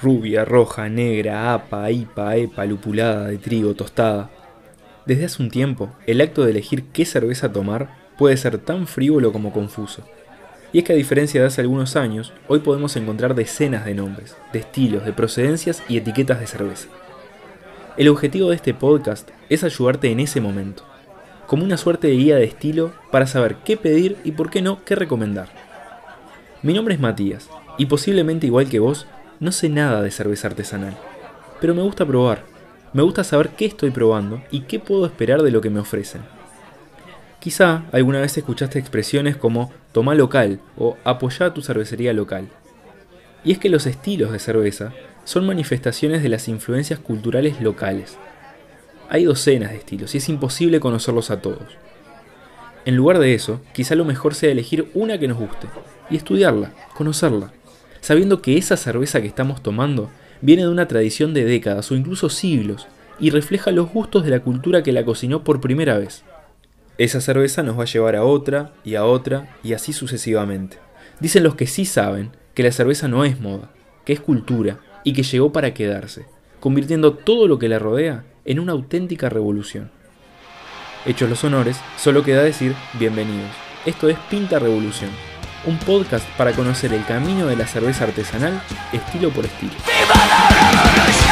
Rubia, roja, negra, apa, ipa, epa, lupulada, de trigo, tostada. Desde hace un tiempo, el acto de elegir qué cerveza tomar puede ser tan frívolo como confuso. Y es que a diferencia de hace algunos años, hoy podemos encontrar decenas de nombres, de estilos, de procedencias y etiquetas de cerveza. El objetivo de este podcast es ayudarte en ese momento, como una suerte de guía de estilo para saber qué pedir y por qué no qué recomendar. Mi nombre es Matías, y posiblemente igual que vos, no sé nada de cerveza artesanal, pero me gusta probar, me gusta saber qué estoy probando y qué puedo esperar de lo que me ofrecen. Quizá alguna vez escuchaste expresiones como toma local o apoya tu cervecería local. Y es que los estilos de cerveza son manifestaciones de las influencias culturales locales. Hay docenas de estilos y es imposible conocerlos a todos. En lugar de eso, quizá lo mejor sea elegir una que nos guste y estudiarla, conocerla, sabiendo que esa cerveza que estamos tomando viene de una tradición de décadas o incluso siglos y refleja los gustos de la cultura que la cocinó por primera vez. Esa cerveza nos va a llevar a otra y a otra y así sucesivamente. Dicen los que sí saben que la cerveza no es moda, que es cultura y que llegó para quedarse, convirtiendo todo lo que la rodea en una auténtica revolución. Hechos los honores, solo queda decir bienvenidos. Esto es Pinta Revolución, un podcast para conocer el camino de la cerveza artesanal estilo por estilo. ¡Viva la!